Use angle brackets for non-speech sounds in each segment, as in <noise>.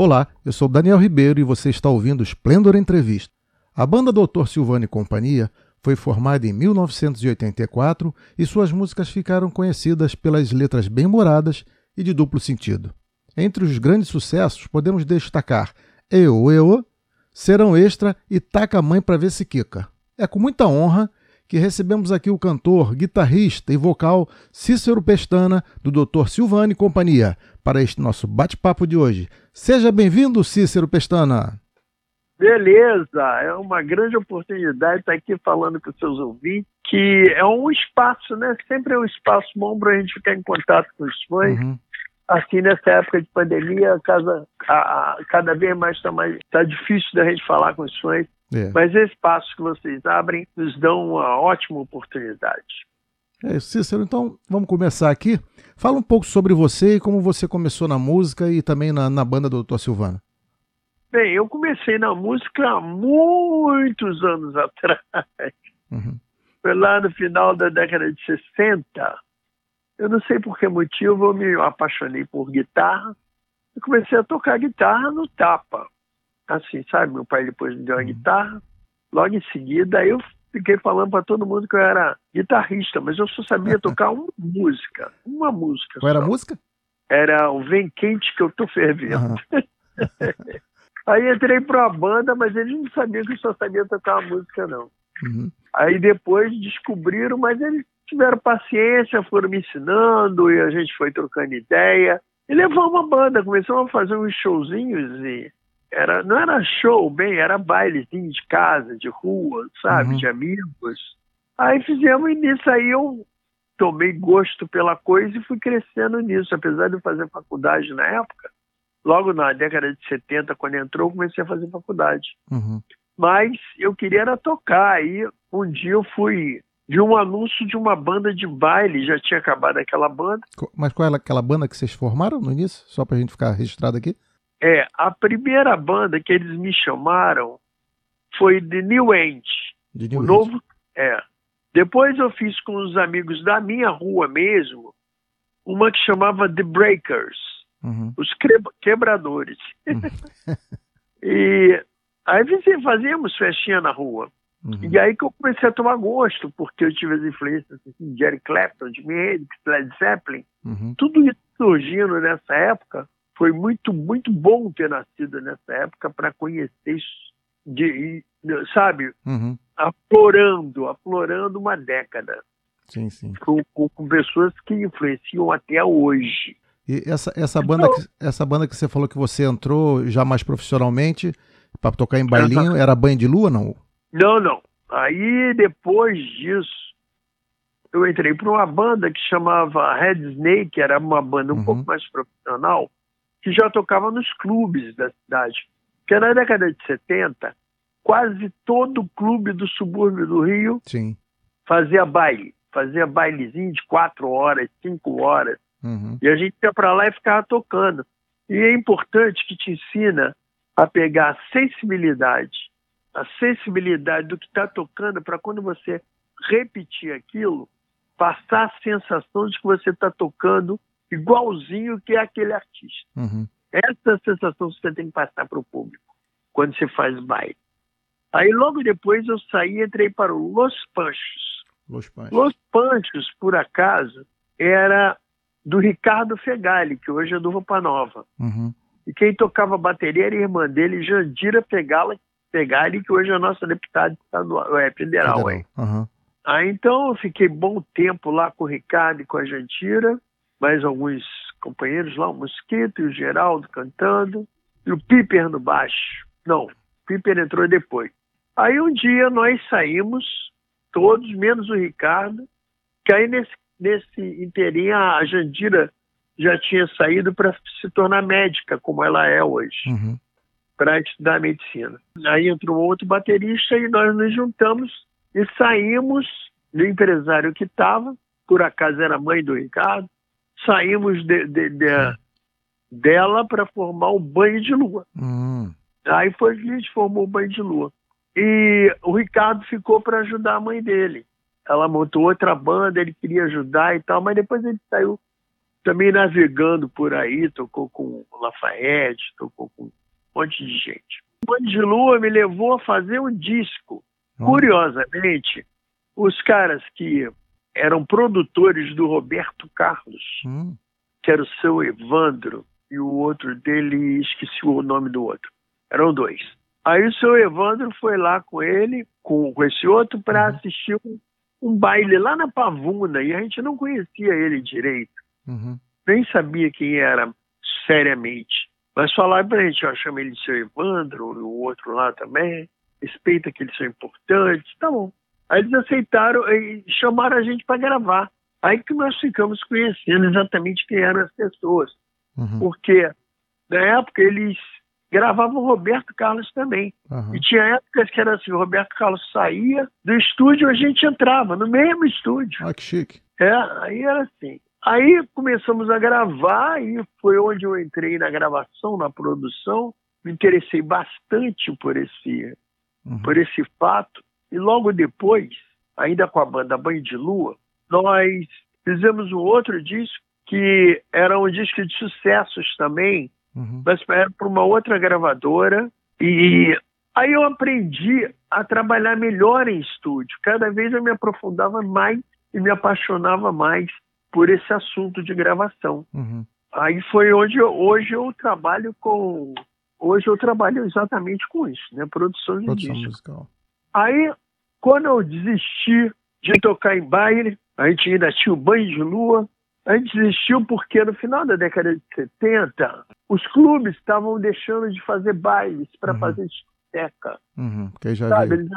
Olá, eu sou Daniel Ribeiro e você está ouvindo Esplendor Entrevista. A banda Doutor Silvano e Companhia foi formada em 1984 e suas músicas ficaram conhecidas pelas letras bem-humoradas e de duplo sentido. Entre os grandes sucessos podemos destacar Eu, Eu, Serão Extra e Taca Mãe pra ver se quica. É com muita honra que recebemos aqui o cantor, guitarrista e vocal Cícero Pestana, do Dr. Silvano e Companhia, para este nosso bate-papo de hoje. Seja bem-vindo, Cícero Pestana. Beleza, é uma grande oportunidade estar aqui falando com os seus ouvintes, que é um espaço, né? Sempre é um espaço bom para a gente ficar em contato com os fãs. Uhum. Assim, nessa época de pandemia, cada, a, a, cada vez mais está mais tá difícil da gente falar com os fãs. É. Mas esse espaço que vocês abrem nos dão uma ótima oportunidade. É isso, Cícero. Então, vamos começar aqui. Fala um pouco sobre você e como você começou na música e também na, na banda do Dr. Silvano. Bem, eu comecei na música há muitos anos atrás. Uhum. Foi lá no final da década de 60. Eu não sei por que motivo eu me apaixonei por guitarra e comecei a tocar guitarra no tapa. Assim, sabe? Meu pai depois me deu uma uhum. guitarra. Logo em seguida, eu fiquei falando para todo mundo que eu era guitarrista, mas eu só sabia <laughs> tocar uma música. Uma música. Qual só. era a música? Era o Vem Quente que eu tô fervendo. Uhum. <laughs> Aí entrei para a banda, mas eles não sabiam que eu só sabia tocar uma música, não. Uhum. Aí depois descobriram, mas eles tiveram paciência, foram me ensinando e a gente foi trocando ideia. E levamos uma banda, começamos a fazer uns showzinhos e era, não era show, bem, era bailezinho de casa, de rua, sabe, uhum. de amigos. Aí fizemos e nisso aí eu tomei gosto pela coisa e fui crescendo nisso, apesar de eu fazer faculdade na época logo na década de 70, quando entrou, comecei a fazer faculdade. Uhum. Mas eu queria era tocar. Aí um dia eu fui de um anúncio de uma banda de baile, já tinha acabado aquela banda. Mas qual é aquela banda que vocês formaram no início? Só pra gente ficar registrado aqui? É, a primeira banda que eles me chamaram foi The New Age. The New o novo, é. Depois eu fiz com os amigos da minha rua mesmo, uma que chamava The Breakers uhum. os quebradores. Uhum. <laughs> e aí fazíamos festinha na rua. Uhum. E aí que eu comecei a tomar gosto, porque eu tive as influências assim, de Eric Clapton, de Hendrix, Led Zeppelin. Uhum. Tudo isso surgindo nessa época. Foi muito, muito bom ter nascido nessa época para conhecer de, sabe, uhum. aflorando, aflorando uma década. Sim, sim. Com, com, com pessoas que influenciam até hoje. E essa, essa, banda que, essa banda que você falou que você entrou já mais profissionalmente para tocar em bailinho, era Banho de Lua, não? Não, não. Aí depois disso, eu entrei para uma banda que chamava Red Snake, era uma banda um uhum. pouco mais profissional, que já tocava nos clubes da cidade. Porque na década de 70, quase todo clube do subúrbio do Rio Sim. fazia baile. Fazia bailezinho de quatro horas, cinco horas. Uhum. E a gente ia para lá e ficava tocando. E é importante que te ensina a pegar a sensibilidade, a sensibilidade do que está tocando para quando você repetir aquilo, passar a sensação de que você está tocando igualzinho que é aquele artista. Uhum. Essa sensação você tem que passar para o público quando você faz baile. Aí logo depois eu saí e entrei para o Los Panchos. Los Panchos. Los Panchos, por acaso, era do Ricardo Fegali, que hoje é do Roupa Nova. Uhum. E quem tocava bateria era a irmã dele, Jandira Fegali, Fegali que hoje é a nossa deputada estadual, é, federal. federal. Uhum. Aí então eu fiquei bom tempo lá com o Ricardo e com a Jandira, mais alguns companheiros lá, o Mosquito e o Geraldo cantando, e o Piper no baixo. Não, o Piper entrou depois. Aí um dia nós saímos, todos, menos o Ricardo, que aí nesse nesse inteirinho a Jandira já tinha saído para se tornar médica, como ela é hoje. Uhum. para estudar medicina. Aí entrou outro baterista e nós nos juntamos e saímos do empresário que estava, por acaso era mãe do Ricardo, saímos de, de, de, dela para formar o Banho de Lua. Hum. Aí foi que a gente formou o Banho de Lua. E o Ricardo ficou para ajudar a mãe dele. Ela montou outra banda, ele queria ajudar e tal, mas depois ele saiu também navegando por aí, tocou com Lafayette, tocou com um monte de gente. O Banho de Lua me levou a fazer um disco. Hum. Curiosamente, os caras que eram produtores do Roberto Carlos, hum. que era o seu Evandro, e o outro dele, esqueci o nome do outro. Eram dois. Aí o seu Evandro foi lá com ele, com, com esse outro, para uhum. assistir um, um, baile lá na Pavuna, e a gente não conhecia ele direito. Uhum. Nem sabia quem era seriamente. Mas falaram pra gente, ó, chama ele de seu Evandro, o outro lá também, respeita que eles são importantes, tá bom. Aí eles aceitaram e chamaram a gente para gravar. Aí que nós ficamos conhecendo exatamente quem eram as pessoas. Uhum. Porque na época eles gravavam Roberto Carlos também. Uhum. E tinha épocas que era assim, o Roberto Carlos saía do estúdio, a gente entrava no mesmo estúdio. Ah, que chique. É, aí era assim. Aí começamos a gravar e foi onde eu entrei na gravação, na produção. Me interessei bastante por esse, uhum. por esse fato. E logo depois, ainda com a banda Banho de Lua, nós fizemos um outro disco que era um disco de sucessos também, uhum. mas era para uma outra gravadora. E aí eu aprendi a trabalhar melhor em estúdio. Cada vez eu me aprofundava mais e me apaixonava mais por esse assunto de gravação. Uhum. Aí foi onde eu, hoje eu trabalho com hoje eu trabalho exatamente com isso, né? Produção de Produção disco. Musical. Aí, quando eu desisti de tocar em baile, a gente ainda tinha o banho de lua, a gente desistiu porque no final da década de 70, os clubes estavam deixando de fazer bailes para uhum. fazer discoteca. Uhum, já sabe? Eles,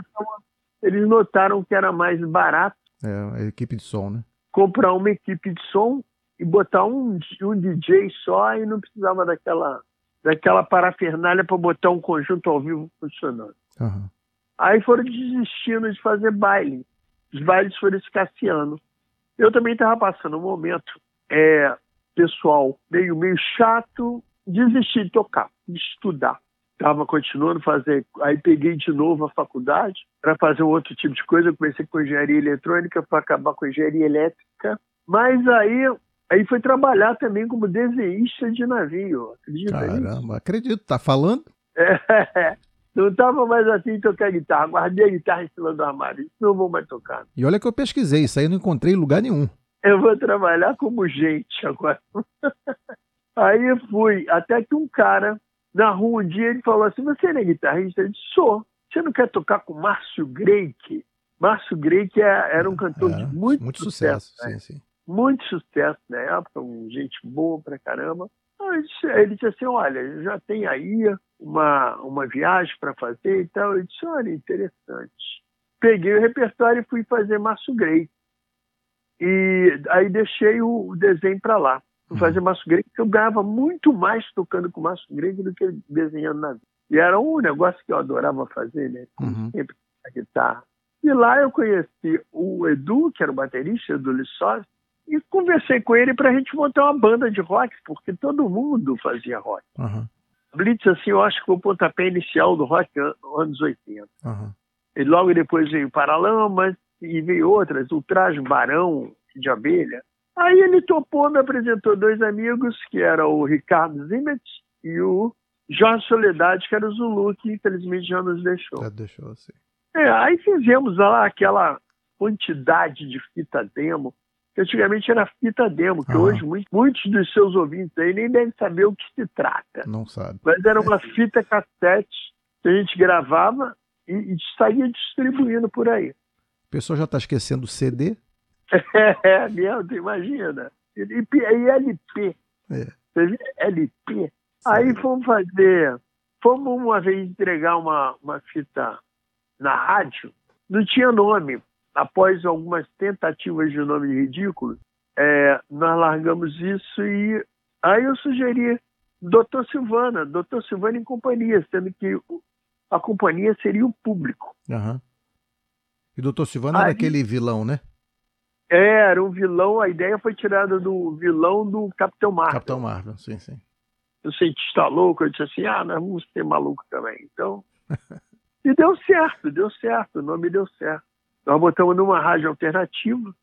eles, notaram que era mais barato. É, a equipe de som, né? Comprar uma equipe de som e botar um, um DJ só e não precisava daquela, daquela parafernália para botar um conjunto ao vivo funcionando. Uhum. Aí foram desistindo de fazer baile. Os bailes foram escasseando. Eu também estava passando um momento é, pessoal meio, meio chato, desisti de tocar, de estudar. Estava continuando a fazer, aí peguei de novo a faculdade para fazer um outro tipo de coisa. Eu comecei com engenharia eletrônica para acabar com engenharia elétrica. Mas aí, aí foi trabalhar também como desenhista de navio. Acredita Caramba, nisso? acredito. Tá falando? É, <laughs> não estava mais assim tocar guitarra. Guardei a guitarra em cima do armário. Não vou mais tocar. E olha que eu pesquisei, isso aí não encontrei em lugar nenhum. Eu vou trabalhar como gente agora. <laughs> aí eu fui, até que um cara na rua um dia ele falou assim: Você não é guitarrista? Eu disse: Sou. Você não quer tocar com Márcio Greik? Márcio Greik é, era um cantor é, de muito, muito sucesso. sucesso né? sim, sim. Muito sucesso na época, um gente boa pra caramba. Ele disse assim: Olha, já tem aí uma, uma viagem para fazer e tal. Eu disse: Olha, interessante. Peguei o repertório e fui fazer Márcio Grey. E aí deixei o, desenho para lá. Fui uhum. fazer Márcio Grey, porque eu ganhava muito mais tocando com Márcio Grey do que desenhando na vida. E era um negócio que eu adorava fazer, né? Uhum. Sempre a guitarra. E lá eu conheci o Edu, que era o baterista do Lissós, e conversei com ele para a gente montar uma banda de rock, porque todo mundo fazia rock. Uhum. Blitz, assim, eu acho que foi o pontapé inicial do rock anos 80. Uhum. E logo depois veio Paralamas e veio outras, o Traje Barão de Abelha. Aí ele topou, me apresentou dois amigos, que eram o Ricardo Zimmet e o Jorge Soledade, que era o Zulu, que infelizmente já nos deixou. Já deixou, sim. É, aí fizemos lá aquela quantidade de fita demo que antigamente era fita demo, que hoje muito, muitos dos seus ouvintes aí nem devem saber o que se trata. Não sabe. Mas era uma fita cassete que a gente gravava e, e saía distribuindo por aí. O pessoal já está esquecendo o CD? <laughs> É, mesmo, imagina. E, e LP. É. Você vê? LP. Aí fomos fazer. Fomos uma vez entregar uma, uma fita na rádio, não tinha nome após algumas tentativas de nome ridículo, é, nós largamos isso e aí eu sugeri Doutor Silvana, Doutor Silvana em companhia, sendo que a companhia seria o público. Uhum. E Doutor Silvana Aí, era aquele vilão, né? Era um vilão, a ideia foi tirada do vilão do Capitão Marvel. Capitão Marvel, sim, sim. O cientista louco, eu disse assim, ah, nós vamos ser maluco também. Então, <laughs> e deu certo, deu certo, o nome deu certo. Nós botamos numa rádio alternativa,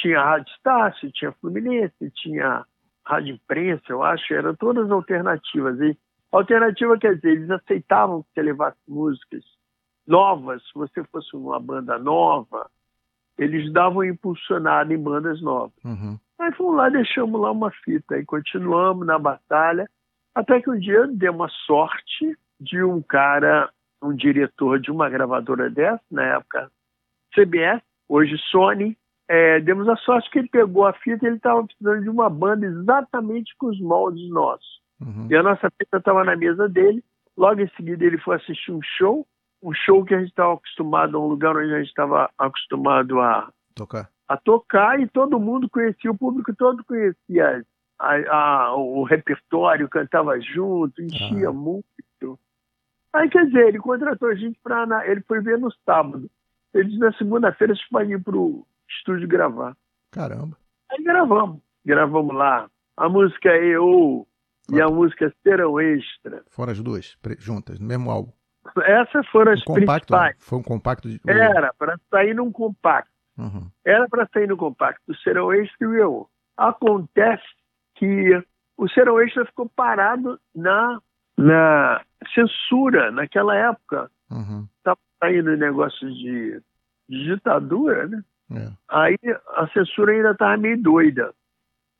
tinha Rádio Estácio, tinha Fluminense, tinha Rádio Imprensa, eu acho, eram todas alternativas. E alternativa quer dizer, eles aceitavam que você levasse músicas novas, se você fosse uma banda nova, eles davam impulsionada em bandas novas. Uhum. Aí fomos lá, deixamos lá uma fita e continuamos na batalha, até que um dia deu uma sorte de um cara, um diretor de uma gravadora dessa, na época CBS, hoje Sony, é, demos a sorte que ele pegou a fita e ele estava precisando de uma banda exatamente com os moldes nossos. Uhum. E a nossa fita estava na mesa dele. Logo em seguida ele foi assistir um show, um show que a gente estava acostumado, um lugar onde a gente estava acostumado a tocar. a tocar e todo mundo conhecia, o público todo conhecia a, a, o repertório, cantava junto, enchia muito. Aí quer dizer, ele contratou a gente para. Ele foi ver no sábado. Ele disse na segunda-feira vocês podem ir pro estúdio gravar. Caramba. Aí gravamos. Gravamos lá. A música é Eu e a música Serão Extra. Foram as duas, juntas, no mesmo álbum. Essas foram as um compacto, principais. Foi um compacto de... Era para sair num compacto. Uhum. Era para sair no compacto. Serão Extra e Eu. Acontece que o Serão Extra ficou parado na, na censura naquela época. Estava uhum. saindo negócio de, de ditadura, né? É. Aí a censura ainda estava meio doida.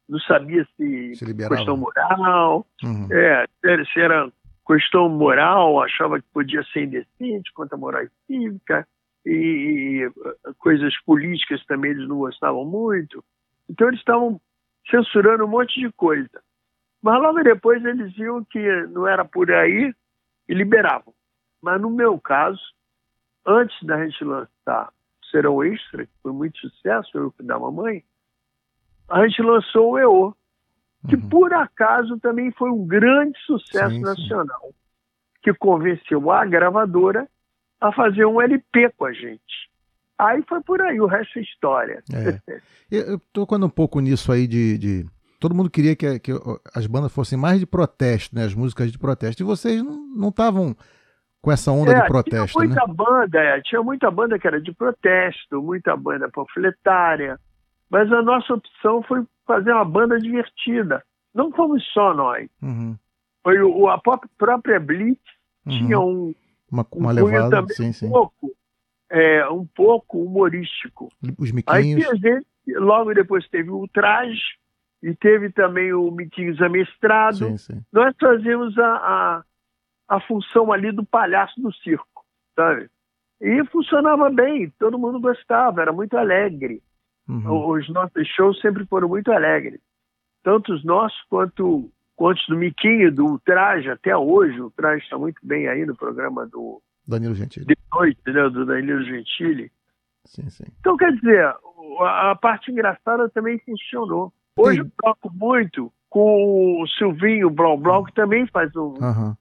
Não sabia se, se questão moral, uhum. é, se era questão moral, achava que podia ser indecente quanto à moral cívica, e, e coisas políticas também eles não gostavam muito. Então eles estavam censurando um monte de coisa. Mas logo depois eles viam que não era por aí e liberavam. Mas no meu caso, antes da gente lançar Serão Extra, que foi muito sucesso, eu da mamãe, a gente lançou o EO, que Uhum. por acaso também foi um grande sucesso Sim, sim. nacional, que convenceu a gravadora a fazer um LP com a gente. Aí foi por aí, o resto é história. É. Eu, tô tocando um pouco nisso aí de. de- Todo mundo queria que, que as bandas fossem mais de protesto, né? As músicas de protesto. E vocês não estavam com essa onda É, de protesto, tinha né? muita banda, é, tinha muita banda que era de protesto, muita banda panfletária, mas a nossa opção foi fazer uma banda divertida. Não fomos só nós. Uhum. Foi o, a própria Blitz Uhum. tinha um, Uma, um uma cunho levada, também sim, sim. um pouco, é, um pouco humorístico. Os Aí miquinhos. tinha gente, logo depois teve o Traje e teve também o Miquinhos Amestrado. Sim, sim. Nós fazíamos a, a, a função ali do palhaço do circo, sabe? E funcionava bem, todo mundo gostava, era muito alegre. Uhum. Os nossos shows sempre foram muito alegres. Tanto os nossos quanto, quanto do Miquinho, do Traje, até hoje. O Traje está muito bem aí no programa do Danilo Gentili. De Noite, né, do Danilo Gentili. Sim, sim. Então, quer dizer, a, a parte engraçada também funcionou. Hoje Sim. eu toco muito com o Silvinho Blau Blau, que também faz um, Aham.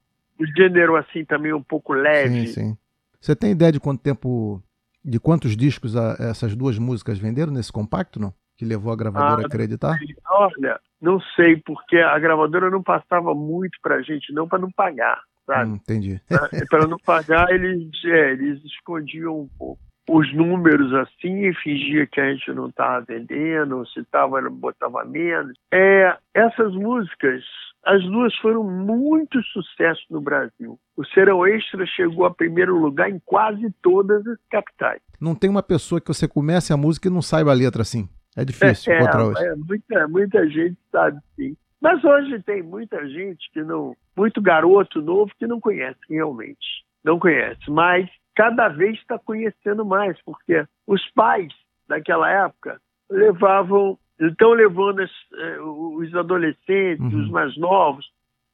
Gênero assim também um pouco leve. Sim, sim. Você tem ideia de quanto tempo, de quantos discos a- essas duas músicas venderam nesse compacto, não? Que levou a gravadora Ah, a acreditar? Olha, não sei, porque a gravadora não passava muito pra gente, não, para não pagar, sabe? Hum, entendi. <laughs> para não pagar, eles, é, eles escondiam um pouco os números assim, fingia que a gente não estava vendendo, se estava, botava menos. É, essas músicas, as duas foram muito sucesso no Brasil. O Serão Extra chegou a primeiro lugar em quase todas as capitais. Não tem uma pessoa que você comece a música e não saiba a letra assim. É difícil é, encontrar hoje. é, muita, muita gente sabe sim. Mas hoje tem muita gente que não, muito garoto novo que não conhece realmente, não conhece. Mas cada vez está conhecendo mais, porque os pais daquela época levavam, estão levando as, eh, os adolescentes, Uhum. os mais novos,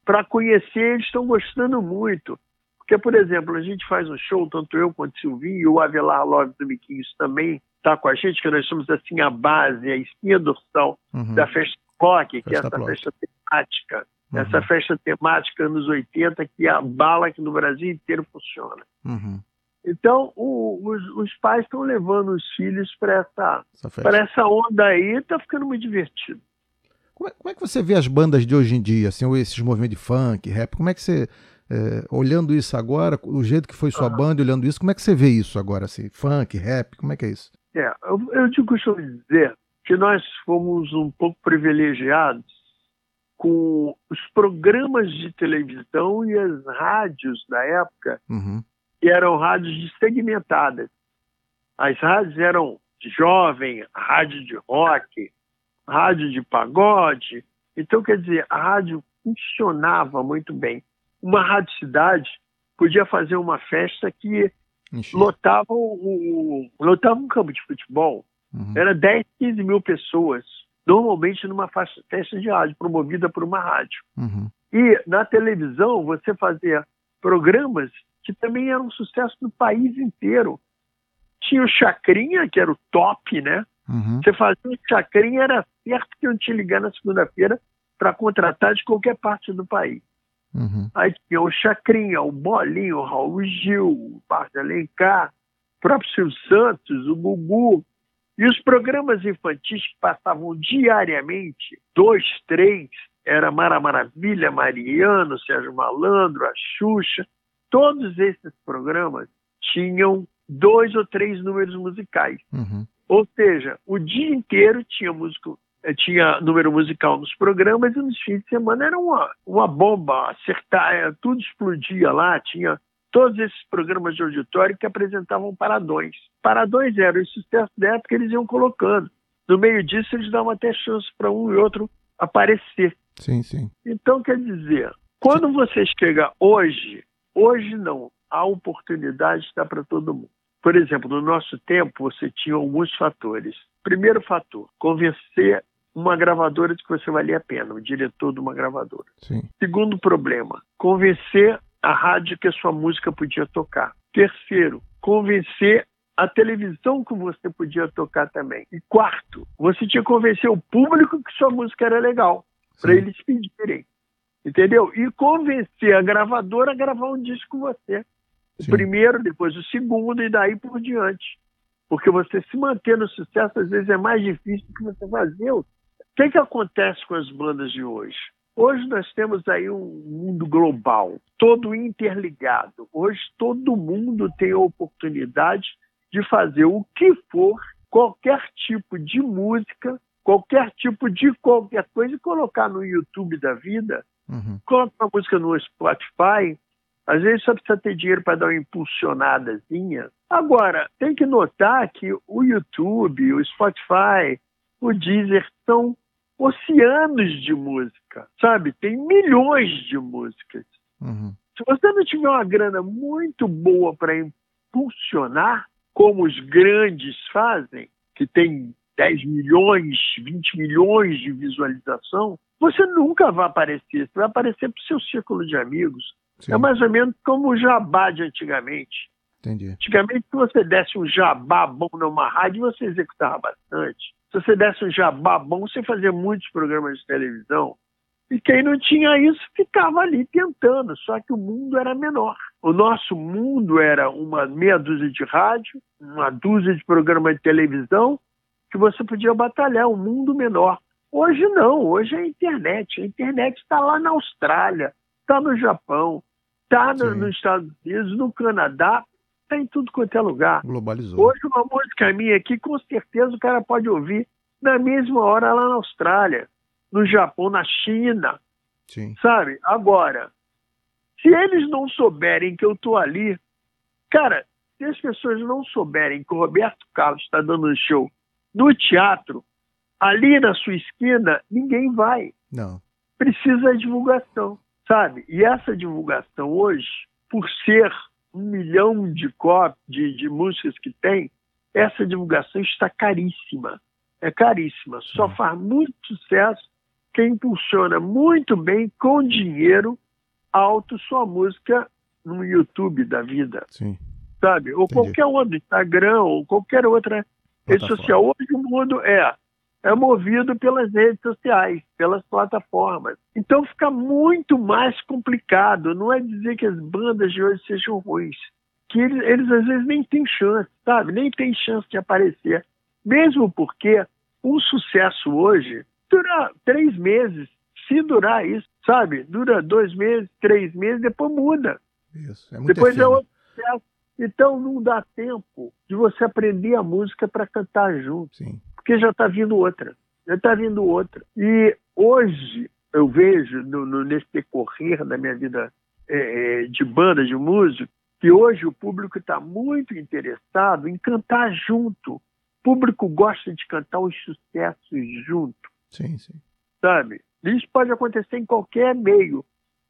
para conhecer, eles estão gostando muito. Porque, por exemplo, a gente faz um show, tanto eu quanto o Silvinho, e o Avelar Love do Miquinhos também está com a gente, que nós somos assim a base, a espinha dorsal Uhum. da festa rock, que Festa é essa festa temática Uhum. Essa festa temática anos 80 que a bala que no Brasil inteiro funciona. Uhum. Então, o, os, os, pais estão levando os filhos para essa, essa, essa onda aí, está ficando muito divertido. Como é, como é, que você vê as bandas de hoje em dia, assim, esses movimentos de funk, rap? Como é que você, é, olhando isso agora, o jeito que foi sua uhum. banda, olhando isso, como é que você vê isso agora, assim, funk, rap, como é que é isso? É, eu, eu te costumo dizer que nós fomos um pouco privilegiados com os programas de televisão e as rádios da época, uhum. Que eram rádios segmentadas. As rádios eram jovem, rádio de rock, rádio de pagode. Então, quer dizer, a rádio funcionava muito bem. Uma rádio cidade podia fazer uma festa que lotava, o, lotava um campo de futebol. Uhum. Era 10, 15 mil pessoas normalmente numa festa de rádio, promovida por uma rádio. Uhum. E na televisão você fazia programas que também eram um sucesso no país inteiro. Tinha o Chacrinha, que era o top, né? Uhum. Você fazia o Chacrinha, era certo que eu te ligar na segunda-feira para contratar de qualquer parte do país. Uhum. Aí tinha o Chacrinha, o Bolinho, o Raul Gil, o Parque Alencar, o próprio Silvio Santos, o Gugu, e os programas infantis que passavam diariamente, dois, três, era Mara Maravilha, Mariano, Sérgio Malandro, a Xuxa, todos esses programas tinham dois ou três números musicais. Uhum. Ou seja, o dia inteiro tinha músico, eh, tinha número musical nos programas e nos fins de semana era uma, uma bomba, acertar, eh, tudo explodia lá, tinha todos esses programas de auditório que apresentavam paradões. Paradões eram o sucesso da época eles iam colocando. No meio disso, eles davam até chance para um e outro aparecer. Sim, sim. Então, quer dizer, quando sim. você chega hoje, hoje não, a oportunidade está para todo mundo. Por exemplo, no nosso tempo, você tinha alguns fatores. Primeiro fator, convencer uma gravadora de que você valia a pena, o diretor de uma gravadora. Sim. Segundo problema, convencer a rádio que a sua música podia tocar. Terceiro, convencer a televisão que você podia tocar também. E quarto, você tinha que convencer o público que sua música era legal, para eles pedirem. Entendeu? E convencer a gravadora a gravar um disco com você. O primeiro, depois o segundo e daí por diante. Porque você se manter no sucesso às vezes é mais difícil do que você fazer. O que, que acontece com as bandas de hoje? Hoje nós temos aí um mundo global, todo interligado. Hoje todo mundo tem a oportunidade de fazer o que for, qualquer tipo de música, qualquer tipo de qualquer coisa e colocar no YouTube da vida. Uhum. Coloca uma música no Spotify, às vezes só precisa ter dinheiro para dar uma impulsionadazinha. Agora, tem que notar que o YouTube, o Spotify, o Deezer são oceanos de música, sabe? Tem milhões de músicas. Uhum. Se você não tiver uma grana muito boa para impulsionar, como os grandes fazem, que tem 10 milhões, 20 milhões de visualização, você nunca vai aparecer. Você vai aparecer para o seu círculo de amigos. Sim. É mais ou menos como o jabá de antigamente. Entendi. Antigamente, se você desse um jabá bom numa rádio, você executava bastante. Se você desse um jabá bom, você fazia muitos programas de televisão. E quem não tinha isso ficava ali tentando, só que o mundo era menor. O nosso mundo era uma meia dúzia de rádio, uma dúzia de programas de televisão, que você podia batalhar, um mundo menor. Hoje não, hoje é a internet. A internet está lá na Austrália, está no Japão, está no, nos Estados Unidos, no Canadá, está em tudo quanto é lugar. Globalizou. Hoje, uma música minha aqui, com certeza o cara pode ouvir na mesma hora lá na Austrália, no Japão, na China. Sim. Sabe? Agora, se eles não souberem que eu estou ali, cara, se as pessoas não souberem que o Roberto Carlos está dando um show no teatro, ali na sua esquina, ninguém vai. Não. Precisa de divulgação, sabe? E essa divulgação hoje, por ser um milhão de cópias de, de músicas que tem, essa divulgação está caríssima. É caríssima. Só faz muito sucesso quem impulsiona muito bem com dinheiro alto sua música no YouTube da vida. Sim. Sabe? Ou Entendi. qualquer outro, Instagram, ou qualquer outra rede social. Hoje o mundo é é movido pelas redes sociais, pelas plataformas. Então fica muito mais complicado. Não é dizer que as bandas de hoje sejam ruins, que eles, eles às vezes nem têm chance, sabe? Nem têm chance de aparecer. Mesmo porque um sucesso hoje dura três meses, se durar isso, sabe? Dura dois meses, três meses, depois muda. Isso, é muito Depois é outro sucesso. Então não dá tempo de você aprender a música para cantar junto. Sim. Porque já está vindo outra. Já está vindo outra. E hoje eu vejo, no, no, nesse decorrer da minha vida é, é de banda, de músico, que hoje o público está muito interessado em cantar junto. O público gosta de cantar os sucessos junto. Sim, sim. Sabe? Isso pode acontecer em qualquer meio.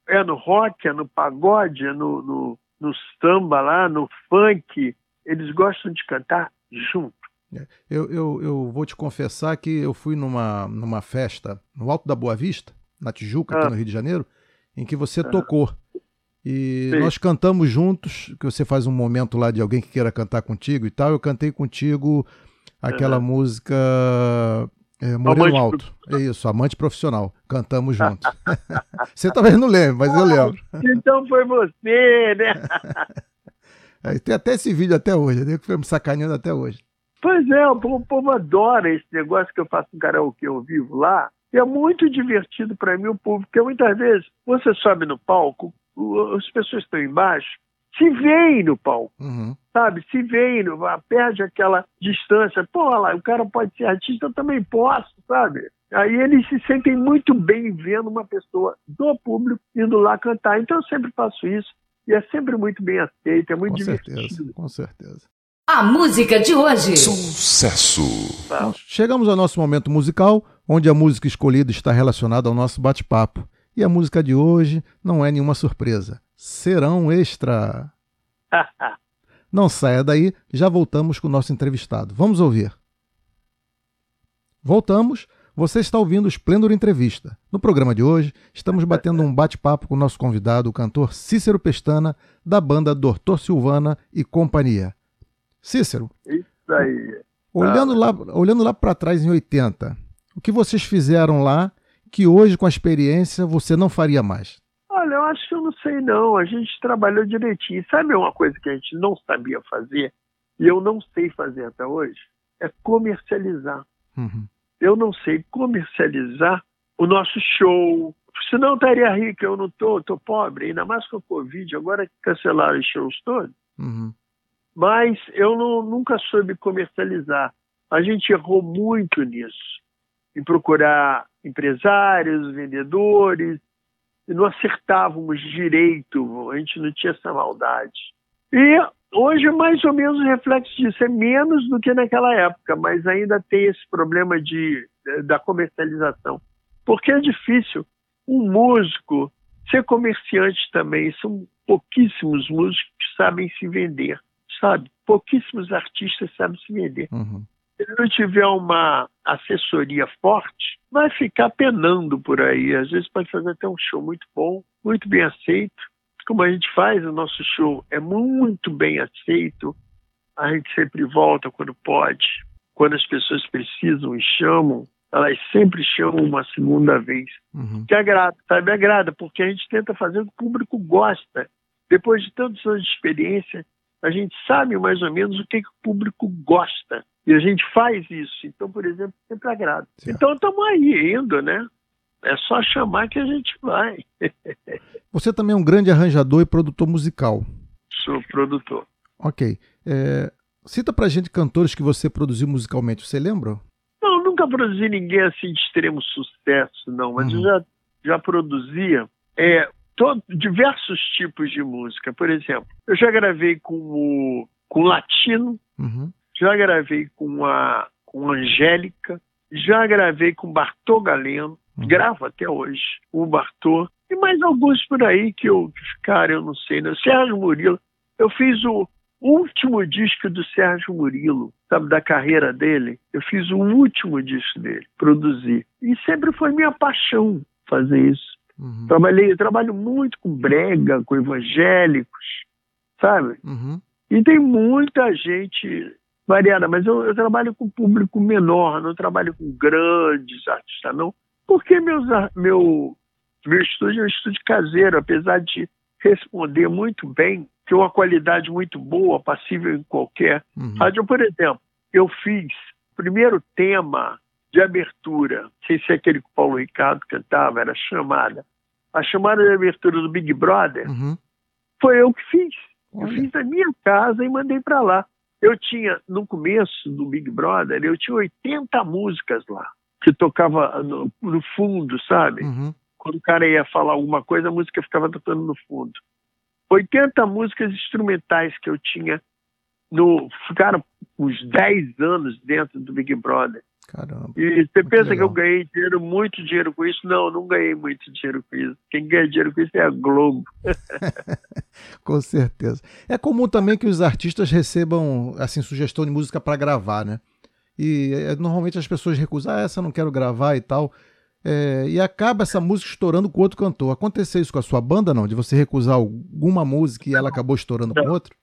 É no rock, é no pagode, é no, no, no samba lá, no funk. Eles gostam de cantar junto. É. Eu, eu, eu vou te confessar que eu fui numa, numa festa no Alto da Boa Vista, na Tijuca, ah. aqui no Rio de Janeiro, em que você ah. tocou. E Sim. nós cantamos juntos, que você faz um momento lá de alguém que queira cantar contigo e tal. Eu cantei contigo aquela uhum. música é, Moreno Alto. É isso, amante profissional. Cantamos juntos. <laughs> você talvez não lembre, mas eu lembro. Então foi você, né? <laughs> é, tem até esse vídeo até hoje, né? Que foi me sacaneando até hoje. Pois é, o povo, adora esse negócio que eu faço um karaokê ao vivo lá. E é muito divertido para mim o povo, porque muitas vezes você sobe no palco, as pessoas estão embaixo, se veem no palco, uhum. sabe? Se veem, perde aquela distância. Pô, lá, o cara pode ser artista, eu também posso, sabe? Aí eles se sentem muito bem vendo uma pessoa do público indo lá cantar. Então eu sempre faço isso e é sempre muito bem aceito, é muito com divertido. Certeza, com certeza. A música de hoje. Sucesso. Chegamos ao nosso momento musical, onde a música escolhida está relacionada ao nosso bate-papo. E a música de hoje não é nenhuma surpresa. Serão extra. <laughs> Não saia daí, já voltamos com o nosso entrevistado. Vamos ouvir. Voltamos. Você está ouvindo o Esplendor Entrevista. No programa de hoje, estamos batendo um bate-papo com o nosso convidado, o cantor Cícero Pestana, da banda Doutor Silvana e Companhia. Cícero. Isso aí. Olhando ah. lá, olhando lá para trás em 80, o que vocês fizeram lá que hoje, com a experiência, você não faria mais? Olha, eu acho que eu não sei não. A gente trabalhou direitinho. Sabe uma coisa que a gente não sabia fazer e eu não sei fazer até hoje? É comercializar. Uhum. Eu não sei comercializar o nosso show. Senão estaria rico, eu não tô, tô pobre, ainda mais com o Covid, agora cancelaram os shows todos. Uhum. Mas eu não, nunca soube comercializar. A gente errou muito nisso, em procurar empresários, vendedores, e não acertávamos direito, a gente não tinha essa maldade. E hoje é mais ou menos o reflexo disso, é menos do que naquela época, mas ainda tem esse problema de, da comercialização. Porque é difícil. Um músico ser comerciante também, são pouquíssimos músicos que sabem se vender, sabe? Pouquíssimos artistas sabem se vender. Uhum. Se ele não tiver uma assessoria forte, vai ficar penando por aí. Às vezes pode fazer até um show muito bom, muito bem aceito. Como a gente faz, o nosso show é muito bem aceito. A gente sempre volta quando pode. Quando as pessoas precisam e chamam, elas sempre chamam uma segunda vez. Uhum. Que agrada, sabe? Agrada, porque a gente tenta fazer o que o público gosta. Depois de tantos anos de experiência, a gente sabe mais ou menos o que, que o público gosta. E a gente faz isso. Então, por exemplo, sempre agrada. Certo. Então, estamos aí indo, né? É só chamar que a gente vai. <laughs> Você também é um grande arranjador e produtor musical. Sou produtor. Ok. É, cita pra gente cantores que você produziu musicalmente. Você lembra? Não, nunca produzi ninguém assim de extremo sucesso, não. Mas uhum. eu já, já produzia é, todo, diversos tipos de música. Por exemplo, eu já gravei com o com latino, uhum já gravei com a, com Angélica, já gravei com Bartô Galeno, uhum. gravo até hoje com o Bartô, e mais alguns por aí que eu, cara, eu não sei, né? Sérgio Murilo, eu fiz o último disco do Sérgio Murilo, sabe, da carreira dele, eu fiz o último disco dele, produzi. E sempre foi minha paixão fazer isso. Uhum. Trabalhei, eu trabalho muito com brega, com evangélicos, sabe? Uhum. E tem muita gente variada, mas eu, eu, trabalho com público menor, não trabalho com grandes artistas, não. Porque meus, meu, meu estúdio é um estúdio caseiro, apesar de responder muito bem, ter uma qualidade muito boa, passível em qualquer uhum. rádio. Por exemplo, eu fiz o primeiro tema de abertura, não sei se é aquele que o Paulo Ricardo cantava, era chamada. A chamada de abertura do Big Brother uhum. foi eu que fiz. Olha. Eu fiz na minha casa e mandei para lá. Eu tinha, no começo do Big Brother, eu tinha 80 músicas lá, que tocava no, no fundo, sabe? Uhum. Quando o cara ia falar alguma coisa, a música ficava tocando no fundo. 80 músicas instrumentais que eu tinha no ficaram uns 10 anos dentro do Big Brother. Caramba. E você pensa legal. que eu ganhei dinheiro, muito dinheiro com isso? Não, não ganhei muito dinheiro com isso. Quem ganha dinheiro com isso é a Globo. <laughs> com certeza. É comum também que os artistas recebam assim sugestão de música para gravar, né? E é, normalmente as pessoas recusam, ah, essa eu não quero gravar e tal. É, e acaba essa música estourando com outro cantor. Aconteceu isso com a sua banda, não? De você recusar alguma música e ela acabou estourando não. com outro?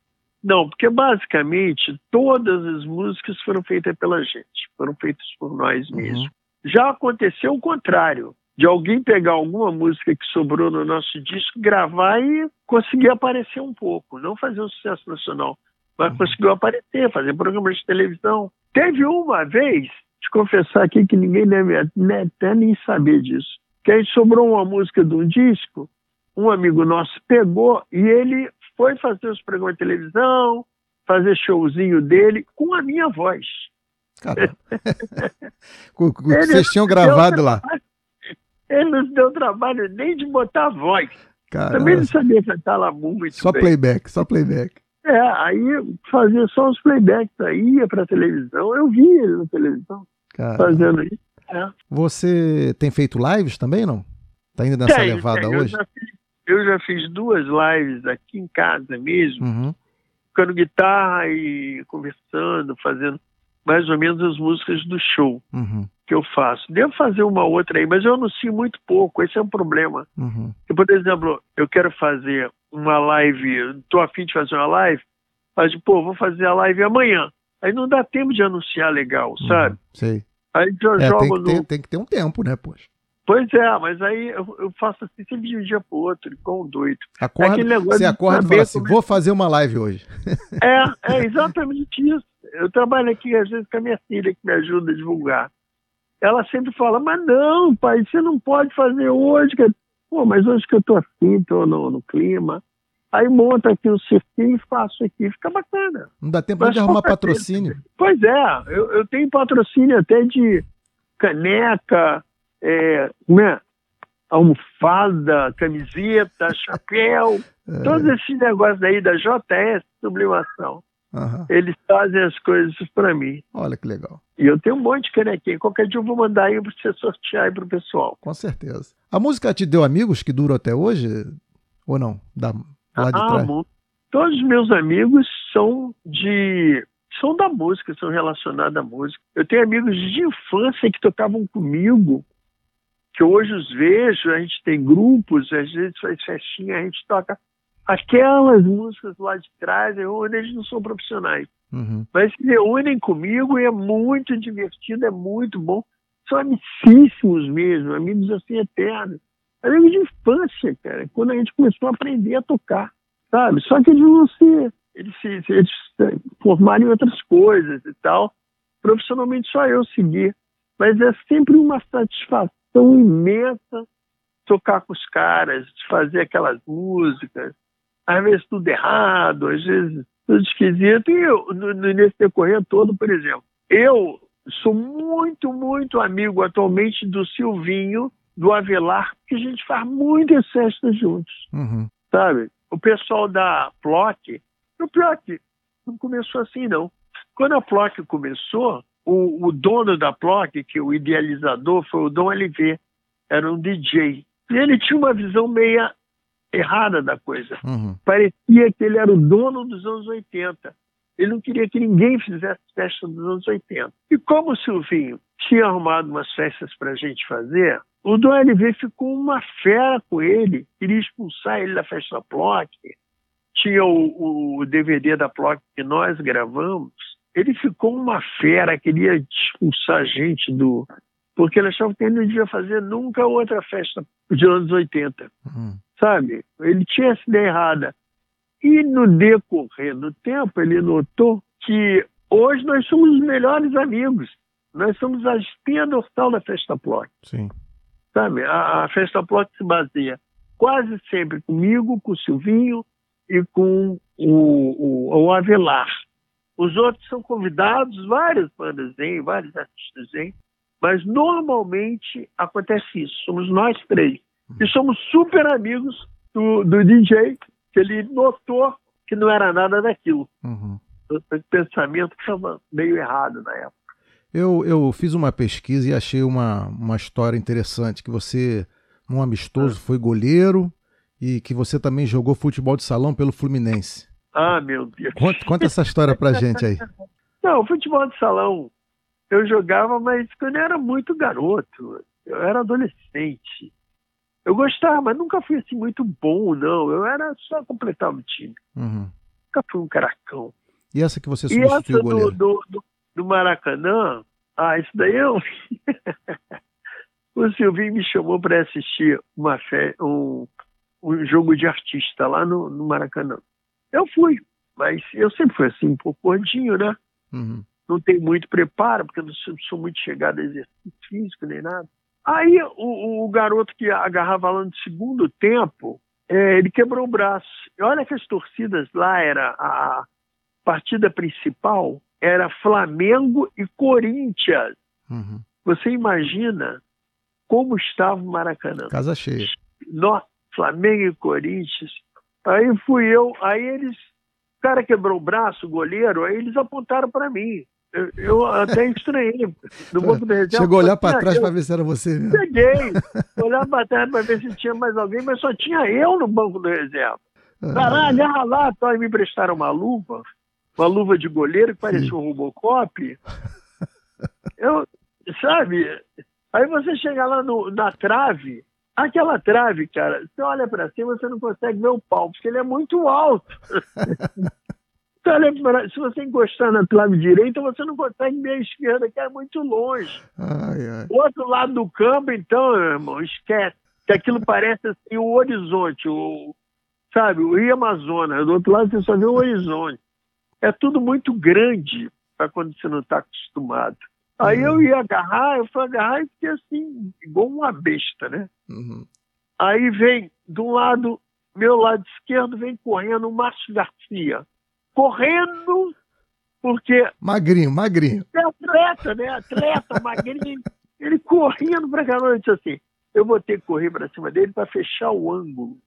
Não, porque basicamente todas as músicas foram feitas pela gente, foram feitas por nós uhum. mesmos. Já aconteceu o contrário, de alguém pegar alguma música que sobrou no nosso disco, gravar e conseguir aparecer um pouco, não fazer um sucesso nacional, mas uhum. conseguiu aparecer, fazer programas de televisão. Teve uma vez te confessar aqui que ninguém deve né, até nem saber disso. Que aí sobrou uma música de um disco, um amigo nosso pegou e ele foi fazer os programas de televisão, fazer showzinho dele com a minha voz. Caramba. <laughs> Vocês tinham gravado lá. Ele não deu trabalho nem de botar voz. Caramba. Também não sabia cantar lá muito. Só bem. playback, só playback. É, aí fazia só os playbacks, aí ia pra televisão. Eu vi ele na televisão. Caramba. fazendo isso. É. Você tem feito lives também, não? Tá indo nessa levada hoje? Eu já, fiz, eu já, fiz, duas lives aqui em casa mesmo, uhum. tocando guitarra e conversando, fazendo mais ou menos as músicas do show uhum. que eu faço. Devo fazer uma outra aí, mas eu anuncio muito pouco, esse é um problema. Uhum. por exemplo, eu quero fazer uma live, estou afim de fazer uma live, mas, pô, vou fazer a live amanhã. Aí não dá tempo de anunciar legal, sabe? Uhum, sei. Aí já é, jogo tem no. Ter, tem que ter um tempo, né, poxa? Pois é, mas aí eu, eu faço assim sempre de um dia pro outro, igual um doido. Acorda, é você acorda e fala assim, vou fazer uma live hoje. <laughs> É, é exatamente isso. Eu trabalho aqui, às vezes, com a minha filha que me ajuda a divulgar. Ela sempre fala, mas não, pai, você não pode fazer hoje. Pô, mas hoje que eu tô assim, tô no, no clima. Aí monta aqui o um cirquinho e faço aqui, fica bacana. Não dá tempo Mas, de arrumar patrocínio. Pois é, eu, eu, tenho patrocínio até de caneca, é, né, almofada, camiseta, chapéu, é. todos esses negócios aí da JS Sublimação. Uhum. Eles fazem as coisas para mim. Olha que legal. E eu tenho um monte de canequinha. Qualquer dia eu vou mandar aí para você sortear aí pro pessoal. Com certeza. A música te deu amigos que duram até hoje? Ou não? Da, lá de ah, trás? Todos os meus amigos são de são da música, são relacionados à música. Eu tenho amigos de infância que tocavam comigo, que hoje os vejo, a gente tem grupos, às vezes faz festinha, a gente toca aquelas músicas lá de trás, onde eles não são profissionais. Uhum. Mas se reúnem comigo e é muito divertido, é muito bom. São amicíssimos mesmo, amigos assim eternos amigos de infância, cara, quando a gente começou a aprender a tocar, sabe? Só que eles não se. Eles se, eles se formaram em outras coisas e tal. Profissionalmente só eu segui. Mas é sempre uma satisfação imensa tocar com os caras, fazer aquelas músicas. Às vezes tudo errado, às vezes tudo esquisito. E eu, nesse decorrer todo, por exemplo, eu sou muito, muito amigo atualmente do Silvinho, do Avelar, que a gente faz muitas festas juntos, uhum. sabe? O pessoal da Plock, o Plock não começou assim, não. Quando a Plock começou, o, o, dono da Plock, que o idealizador foi o Dom LV, era um DJ. E ele tinha uma visão meia errada da coisa. Uhum. Parecia que ele era o dono dos anos 80. Ele não queria que ninguém fizesse festa dos anos 80. E como o Silvinho tinha arrumado umas festas para a gente fazer, o Dom LV ficou uma fera com ele, queria expulsar ele da festa Plock. Tinha o, o, DVD da Plock que nós gravamos, ele ficou uma fera, queria expulsar a gente do. Porque ele achava que ele não devia fazer nunca outra festa de anos 80. Uhum. Sabe? Ele tinha essa ideia errada. E no decorrer do tempo, ele notou que hoje nós somos os melhores amigos. Nós somos a espinha dorsal da Festa Plot. Sim. Sabe? A, a Festa Plot se baseia quase sempre comigo, com o Silvinho e com o, o, o Avelar. Os outros são convidados, várias bandas vêm, vários artistas vêm, mas normalmente acontece isso. Somos nós três. E somos super amigos do, do DJ, que ele notou que não era nada daquilo. Uhum. O pensamento estava meio errado na época. Eu, eu fiz uma pesquisa e achei uma, uma história interessante, que você, num amistoso, ah. foi goleiro e que você também jogou futebol de salão pelo Fluminense. Ah, meu Deus. Conta, conta essa história pra gente aí. Não, futebol de salão eu jogava, mas quando eu era muito garoto, eu era adolescente. Eu gostava, mas nunca fui assim muito bom, não. Eu era só completava o time. Uhum. Nunca fui um caracão. E essa que você substituiu essa do, do, do, do, Maracanã, ah, isso daí eu... <laughs> o Silvinho me chamou para assistir uma fe... um, um jogo de artista lá no, no Maracanã. Eu fui, mas eu sempre fui assim, um pouco gordinho, né? Uhum. Não tenho muito preparo, porque eu não sou, muito chegado a exercício físico nem nada. Aí o, o garoto que agarrava lá no segundo tempo, é, ele quebrou o braço. E olha que as torcidas lá era a partida principal era Flamengo e Corinthians. Uhum. Você imagina como estava o Maracanã? Casa cheia. Nossa, Flamengo e Corinthians. Aí fui eu, aí eles, o cara quebrou o braço, o goleiro, aí eles apontaram para mim. Eu, eu, até estranhei. No banco da reserva, Chegou a olhar para trás para ver se era você mesmo. Peguei. <laughs> Olhar para trás para ver se tinha mais alguém, mas só tinha eu no banco da reserva. Ah. Caralho, agarra lá, então, me prestaram uma luva, uma luva de goleiro que parecia Sim. um Robocop. Eu, sabe? Aí você chega lá no, na trave, Aquela trave, cara, você olha para cima, você não consegue ver o pau, porque ele é muito alto. <laughs> se você encostar na trave direita, você não consegue ver a esquerda, que é muito longe. Ai, ai. O outro lado do campo, então, irmão, esquece. Que aquilo parece assim o horizonte, o, sabe, o Rio Amazonas. Do outro lado você só vê o horizonte. É tudo muito grande para quando você não está acostumado. Aí uhum. eu ia agarrar, eu fui agarrar e fiquei assim, igual uma besta, né? Uhum. Aí vem, do lado, meu lado esquerdo, vem correndo o Márcio Garcia. Correndo, porque. Magrinho, magrinho. É atleta, né? Atleta, <laughs> magrinho. Ele correndo pra caramba, eu disse assim: eu vou ter que correr pra cima dele para fechar o ângulo.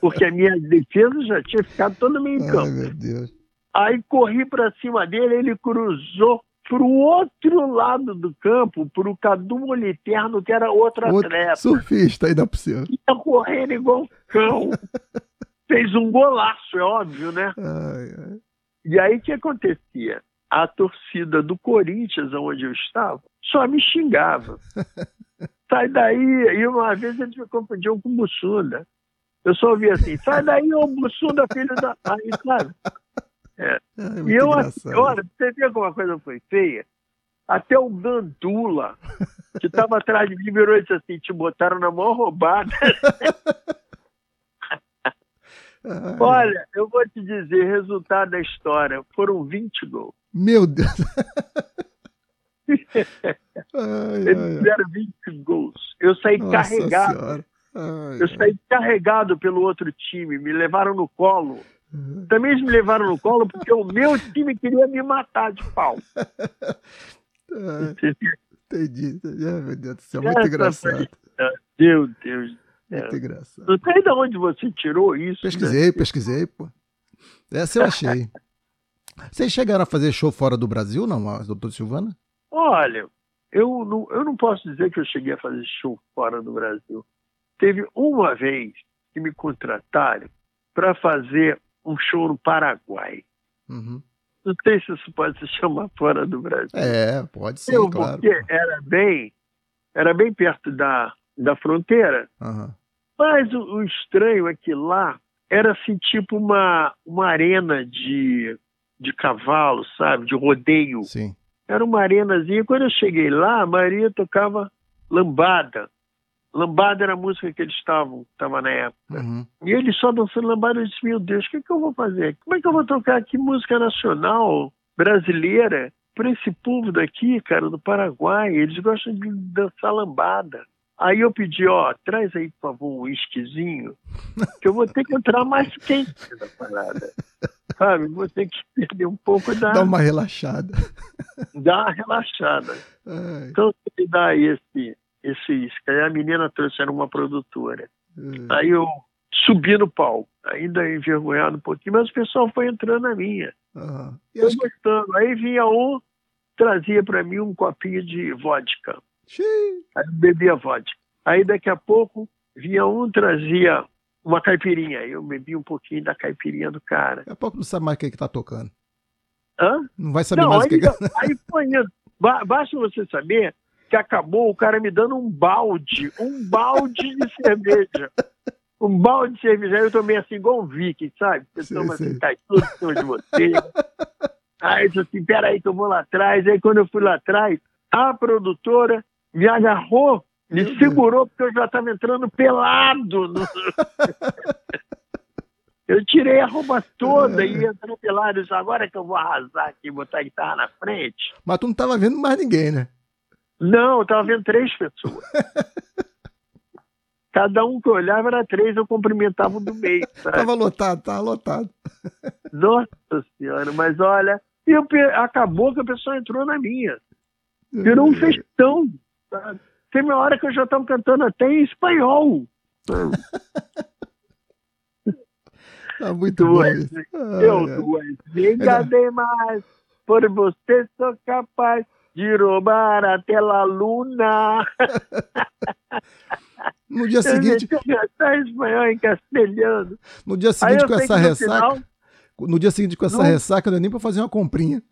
Porque a minha defesa já tinha ficado toda meio em campo. Ai, meu Deus. Aí corri para cima dele, ele cruzou para o outro lado do campo, para o Cadu Moliterno, que era outro, outro atleta. Surfista ainda por cima. Ia correndo igual um cão. <laughs> Fez um golaço, é óbvio, né? Ai, ai. E aí o que acontecia? A torcida do Corinthians, onde eu estava, só me xingava. <laughs> sai daí. E uma vez eles me confundiam com Bussunda. Eu só ouvia assim, sai daí, ô Bussunda, filho da. Aí, sabe? É. é e eu, olha, você vê como a coisa foi feia? Até o Gandula, que estava atrás de mim, virou e disse assim: te botaram na mão roubada. <laughs> Olha, eu vou te dizer, resultado da história, foram 20 gols. Meu Deus! <laughs> ai, Eles fizeram 20 gols. Eu saí Nossa carregado. Ai, eu saí carregado pelo outro time, me levaram no colo. Uhum. Também eles me levaram no colo porque o meu time queria me matar de pau. entendi, entendi. Ah, meu Deus do céu, muito Essa engraçado. Foi... Meu Deus. Muito é. engraçado. Não sei de onde você tirou isso. Pesquisei, né? pesquisei, pô. Essa eu achei. Vocês chegaram a fazer show fora do Brasil, não, doutor Silvana? Olha, eu não, eu não posso dizer que eu cheguei a fazer show fora do Brasil. Teve uma vez que me contrataram para fazer um show no Paraguai. Uhum. Não sei se isso pode se chamar fora do Brasil. É, pode ser, Eu, claro. Porque era bem, era bem perto da, da fronteira. Uhum. Mas o, o, estranho é que lá era assim, tipo uma, uma arena de, de cavalo, sabe? De rodeio. Sim. Era uma arenazinha. Quando eu cheguei lá, a Maria tocava lambada. Lambada era a música que eles estavam, estava na época. Uhum. E eles só dançando lambada, eu disse, meu Deus, o que, que eu vou fazer? Como é que eu vou tocar aqui música nacional brasileira para esse povo daqui, cara, do Paraguai? Eles gostam de dançar lambada. Aí eu pedi, ó, traz aí, por favor, um whiskyzinho, que eu vou ter que entrar mais quente na parada. <laughs> Sabe? Vou ter que perder um pouco da. Dá uma relaxada. Dá uma relaxada. Ai. Então, você me dá esse, esse uísque. Aí a menina trouxe, era uma produtora. Ai. Aí eu subi no palco, ainda envergonhado um pouquinho, mas o pessoal foi entrando na minha. E Eu que... gostando. Aí vinha um, trazia para mim um copinho de vodka. Xiii. Aí eu bebia vodka. Aí daqui a pouco vinha um, trazia uma caipirinha. Aí eu bebi um pouquinho da caipirinha do cara. Daqui a pouco não sabe mais o que, que tá tocando. Hã? Não vai saber Não, mais o aí, que. que- aí indo. Ba- Basta você saber que acabou o cara me dando um balde, um balde de <laughs> cerveja. Um balde de cerveja. Aí eu tomei assim, igual um viking, sabe? Você Sei, toma sei. assim, cai tudo em cima de você. Aí eu disse assim, peraí que eu vou lá atrás. Aí quando eu fui lá atrás, a produtora me agarrou, me Meu Deus. segurou, porque eu já estava entrando pelado. no- <laughs> Eu tirei a roupa toda e entrando pelado. Eu disse, agora que eu vou arrasar aqui, botar a guitarra na frente. Mas tu não tava vendo mais ninguém, né? Não, eu estava vendo três pessoas. <laughs> Cada um que eu olhava era três, eu cumprimentava o do meio. <laughs> sabe? Tava lotado, tava lotado. <laughs> Nossa Senhora, mas olha, e eu acabou que a pessoa entrou na minha. Virou um festão. sabe? Teve uma hora que eu já estava cantando até em espanhol. Tá muito Tu bom eu, ai. tu és nega demais, por você sou capaz de roubar até a luna. <laughs> No dia Eu seguinte, em espanhol em castelhano. no dia seguinte eu com essa ressaca, final- no dia seguinte com essa Não. ressaca, não deu nem pra fazer uma comprinha.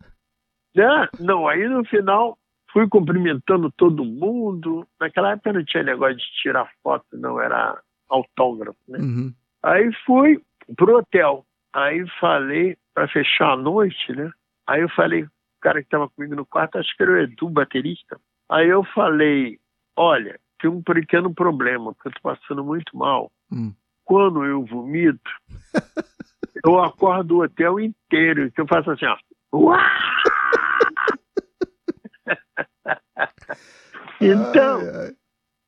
né? Não, aí no final fui cumprimentando todo mundo. Naquela época não tinha negócio de tirar foto, não, era autógrafo, né? Uhum. Aí fui pro hotel. Aí falei, para fechar a noite, né? Aí eu falei, cara que estava comigo no quarto, acho que era o Edu, baterista. Aí eu falei, olha, tem um pequeno problema, porque eu tô passando muito mal. Hum. Quando eu vomito, <laughs> eu acordo o hotel inteiro, que eu faço assim, ó. <laughs> Então, Ai, ai.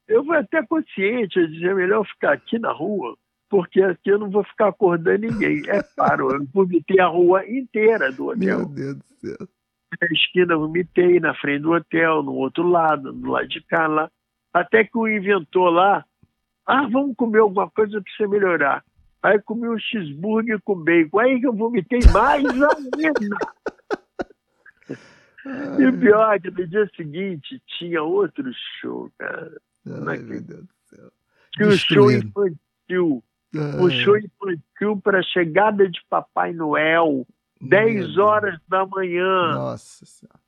eu fui até consciente, eu dizia, é melhor ficar aqui na rua, porque aqui eu não vou ficar acordando ninguém. É claro, eu vomitei a rua inteira do Meu hotel. Deus do céu. Na esquina vomitei, na frente do hotel, no outro lado, do lado de cá lá. Até que o inventor lá, ah, vamos comer alguma coisa para você melhorar. Aí comi um cheeseburger com bacon. Aí que eu vomitei mais ainda. <laughs> E pior que no dia seguinte tinha outro show, cara. Ai, meu Deus do céu. Tinha um show infantil. Ai, um show infantil para a chegada de Papai Noel, 10 Deus. horas da manhã, Nossa senhora.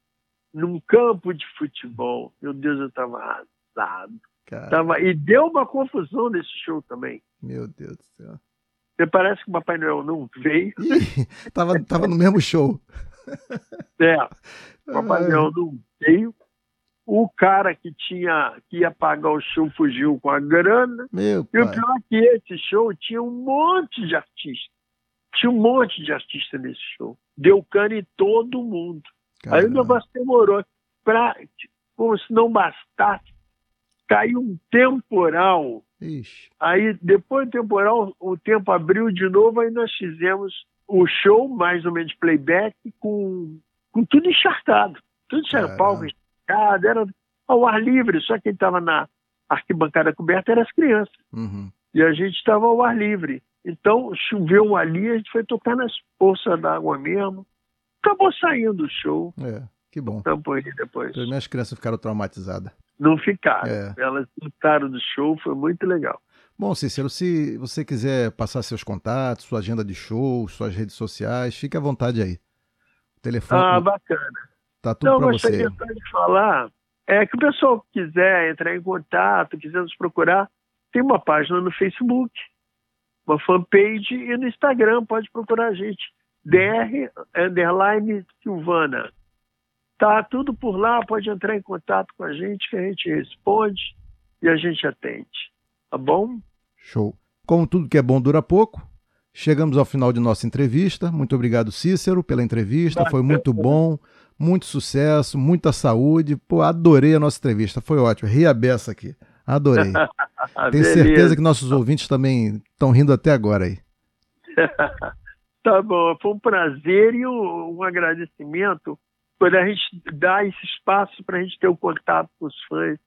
num campo de futebol. Meu Deus, eu estava arrasado. Cara, Tava... E deu uma confusão nesse show também. meu Deus do céu. Porque parece que o Papai Noel não veio. Ih, tava, tava no mesmo show. É, o Papai Ai. Noel não veio. O cara que tinha que ia pagar o show fugiu com a grana. Meu E o pai. pior é que esse show tinha um monte de artistas. Tinha um monte de artistas nesse show. Deu cano em todo mundo. Aí o Caramba. negócio demorou. Pra, como se não bastasse, caiu um temporal. Ixi. Aí, depois do temporal, o tempo abriu de novo, aí nós fizemos o show, mais ou menos playback, com, com tudo encharcado. Tudo Caramba. palco encharcado, era ao ar livre, só quem estava na arquibancada coberta eram as crianças. Uhum. E a gente estava ao ar livre. Então, choveu ali, a gente foi tocar nas poças d'água mesmo. Acabou saindo o show, É, que bom. tampou ele depois. As minhas crianças ficaram traumatizadas. Não ficaram. É. Elas lutaram do show, foi muito legal. Bom, Cícero, se você quiser passar seus contatos, sua agenda de shows, suas redes sociais, fique à vontade aí. O telefone Ah, bacana. tá tudo Então, para eu você. gostaria só de falar é que o pessoal quiser entrar em contato, quiser nos procurar, tem uma página no Facebook, uma fanpage e no Instagram, pode procurar a gente. DR underline Silvana. Tá tudo por lá, pode entrar em contato com a gente que a gente responde e a gente atende. Tá bom? Show. Como tudo que é bom dura pouco, chegamos ao final de nossa entrevista. Muito obrigado, Cícero, pela entrevista. Foi muito bom, muito sucesso, muita saúde. Pô, adorei a nossa entrevista. Foi ótimo. Ri beça aqui. Adorei. <laughs> Tenho certeza que nossos ouvintes também estão rindo até agora aí. <laughs> tá bom, foi um prazer e um, um agradecimento por a gente dar esse espaço para a gente ter o contato com os fãs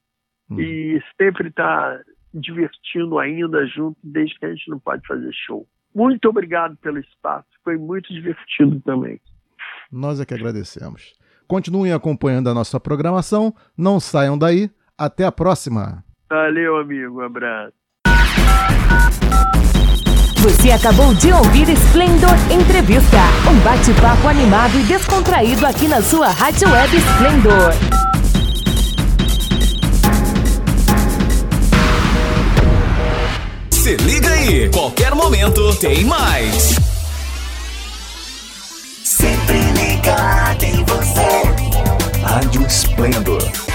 hum. e sempre estar tá divertindo ainda junto, desde que a gente não pode fazer show. Muito obrigado pelo espaço, foi muito divertido também. Nós é que agradecemos. Continuem acompanhando a nossa programação, não saiam daí. Até a próxima! Valeu, amigo. Um abraço. Você acabou de ouvir Splendor Entrevista, um bate-papo animado e descontraído aqui na sua Rádio Web Splendor. Se liga aí, qualquer momento tem mais. Sempre ligado em você. Rádio Splendor